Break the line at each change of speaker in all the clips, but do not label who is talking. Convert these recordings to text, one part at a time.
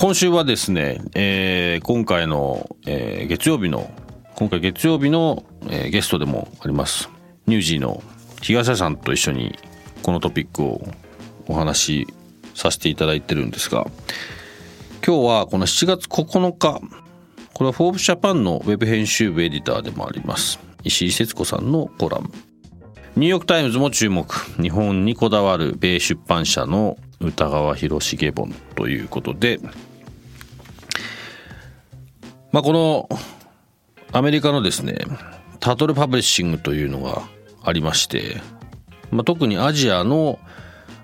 今週はですね、えー、今回の、えー、月曜日の今回月曜日の、えー、ゲストでもありますニュージーの東谷さんと一緒にこのトピックをお話しさせていただいてるんですが今日はこの7月9日これは「フォーブスジャパンのウェブ編集部エディターでもあります石井節子さんのコラム。ニューヨーク・タイムズも注目日本にこだわる米出版社の歌川広重本ということでまあこのアメリカのですねタトルパブリッシングというのがありまして、まあ、特にアジアの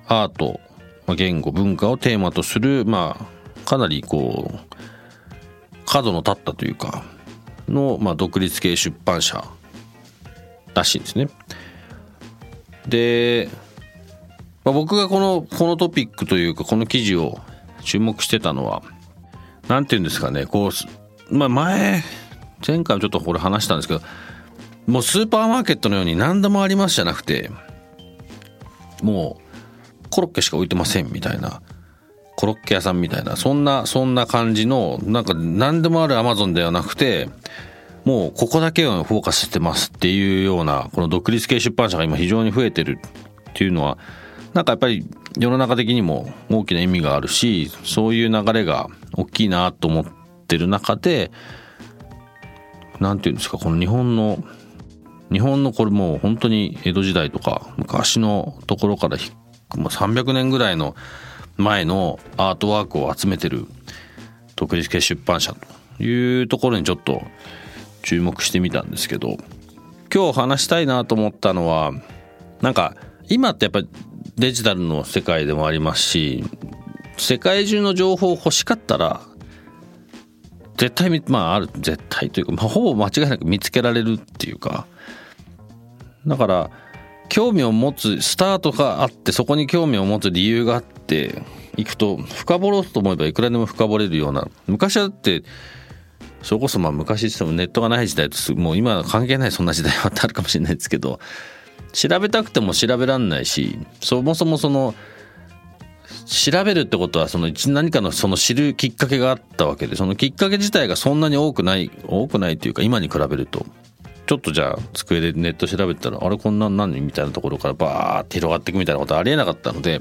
アート、まあ、言語文化をテーマとする、まあ、かなりこう角の立ったというかの、まあ、独立系出版社らしいんですね。で、まあ、僕がこのこのトピックというかこの記事を注目してたのは何て言うんですかねこう、まあ、前前回もちょっとこれ話したんですけどもうスーパーマーケットのように何でもありますじゃなくてもうコロッケしか置いてませんみたいなコロッケ屋さんみたいなそんなそんな感じのなんか何でもあるアマゾンではなくてもうここだけをフォーカスしてますっていうようなこの独立系出版社が今非常に増えてるっていうのはなんかやっぱり世の中的にも大きな意味があるしそういう流れが大きいなと思ってる中で何て言うんですかこの日本の日本のこれもう本当に江戸時代とか昔のところから300年ぐらいの前のアートワークを集めてる独立系出版社というところにちょっと注目してみたんですけど今日話したいなと思ったのはなんか今ってやっぱりデジタルの世界でもありますし世界中の情報欲しかったら絶対まあある絶対というか、まあ、ほぼ間違いなく見つけられるっていうか。だから興味を持つスタートがあってそこに興味を持つ理由があっていくと深掘ろうと思えばいくらでも深掘れるような。昔はだってそれこそまあ昔ってもネットがない時代ともう今は関係ないそんな時代はあるかもしれないですけど調べたくても調べらんないしそもそもその調べるってことはその何かのその知るきっかけがあったわけでそのきっかけ自体がそんなに多くない多くないというか今に比べると。ちょっとじゃあ机でネット調べたらあれこんなん何みたいなところからバーって広がっていくみたいなことありえなかったので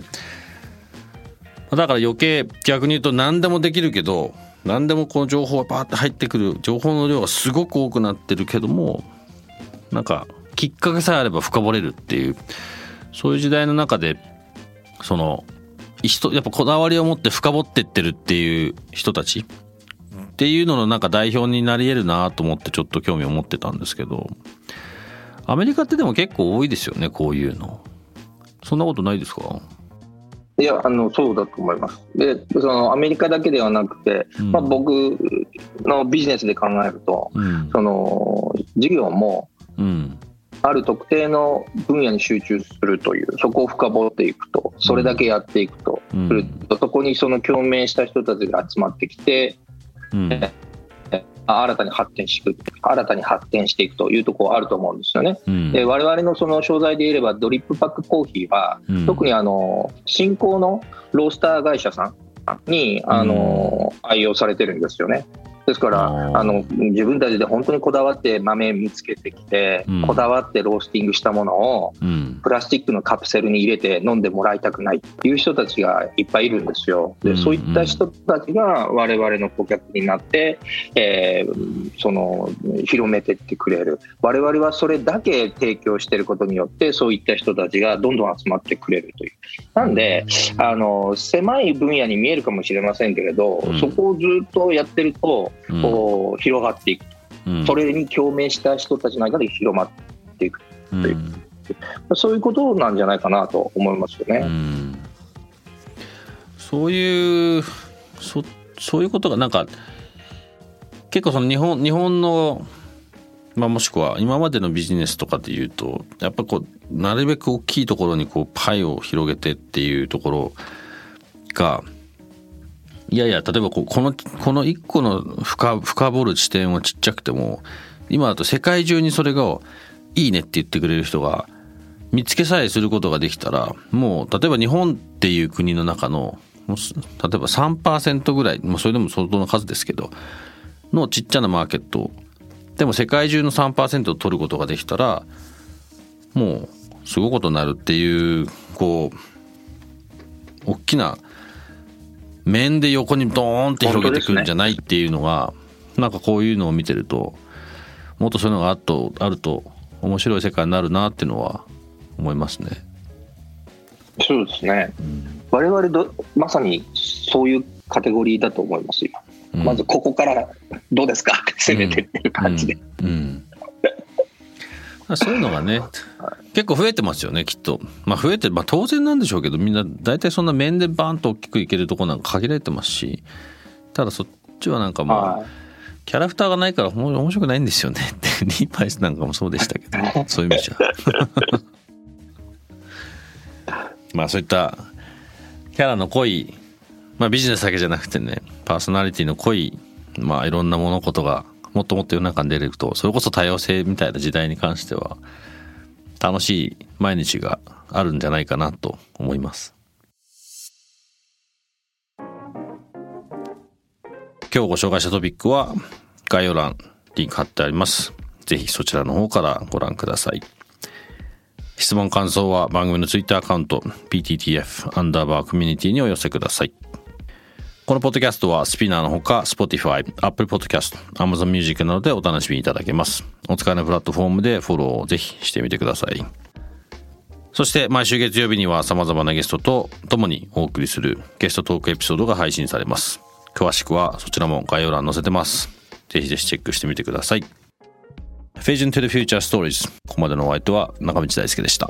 だから余計逆に言うと何でもできるけど何でもこの情報がバーって入ってくる。情報の量がすごく多くなってるけどもなんかきっかけさえあれば深掘れるっていうそういう時代の中でその人やっぱこだわりを持って深掘ってってるっていう人たち？っていうののなんか代表になり得るなと思ってちょっと興味を持ってたんですけど。アメリカってでも結構多いですよねこういうの。そんなことないですか？
いやあのそうだと思います。でそのアメリカだけではなくて、うん、まあ、僕のビジネスで考えると、うん、その事業も、うん。ある特定の分野に集中するというそこを深掘っていくとそれだけやっていくと、うん、そこにその共鳴した人たちが集まってきて、うん、新たに発展していく新たに発展していくというところあると思うんですよね。うん、で我々のその商材で言えればドリップパックコーヒーは、うん、特にあの新興のロースター会社さんにあの、愛用されてるんですよね。ですからあの自分たちで本当にこだわって豆見つけてきて、うん、こだわってロースティングしたものを、うん、プラスチックのカプセルに入れて飲んでもらいたくないっていう人たちがいっぱいいるんですよ。で、そういった人たちが我々の顧客になって、えー、その広めてってくれる。我々はそれだけ提供していることによってそういった人たちがどんどん集まってくれるという。なんであの狭い分野に見えるかもしれませんけれど、うん、そこをずっとやってると、こう広がっていく、うん、それに共鳴した人たちの間で広まっていく。という、うん、そういうことなんじゃないかなと思いますよね。うん、
そういうそそういうことがなんか結構その日本日本のまあ、もしくは今までのビジネスとかでいうとやっぱこうなるべく大きいところにこうパイを広げてっていうところがいやいや例えばこのこの1個の深深掘る地点はちっちゃくても今だと世界中にそれがいいねって言ってくれる人が見つけさえすることができたらもう例えば日本っていう国の中の例えば3%ぐらいもうそれでも相当な数ですけどのちっちゃなマーケットでも世界中の3%を取ることができたらもうすごいことになるっていうこう大きな面で横にドーンって広げてくるんじゃないっていうのが、ね、なんかこういうのを見てるともっとそういうのがあとあると面白い世界になるなっていうのは思いますね。
そうですね、うん、我々どまさにそういうカテゴリーだと思いますよ。うん、まずここからどうですか攻めてっていう感じで。うん、うん
そういうのがね、結構増えてますよね、きっと。まあ増えて、まあ当然なんでしょうけど、みんな大体そんな面でバーンと大きくいけるとこなんか限られてますし、ただそっちはなんかもう、キャラクターがないから面白くないんですよねって、リーパイスなんかもそうでしたけど、そういう意味じゃ。まあそういったキャラの濃い、まあビジネスだけじゃなくてね、パーソナリティの濃い、まあいろんな物事がもっともっと世の中に出れるとそれこそ多様性みたいな時代に関しては楽しい毎日があるんじゃないかなと思います。今日ご紹介したトピックは概要欄リンク貼ってあります。ぜひそちらの方からご覧ください。質問感想は番組のツイッターアカウント PTTF アンダーバーコミュニティにお寄せください。このポッドキャストはスピナーのほか Spotify、Apple Podcast、Amazon Music などでお楽しみいただけます。お使いのプラットフォームでフォローをぜひしてみてください。そして毎週月曜日には様々なゲストと共にお送りするゲストトークエピソードが配信されます。詳しくはそちらも概要欄載せてます。ぜひぜひチェックしてみてください。Vision to the Future Stories ここまでのお相手は中道大輔でした。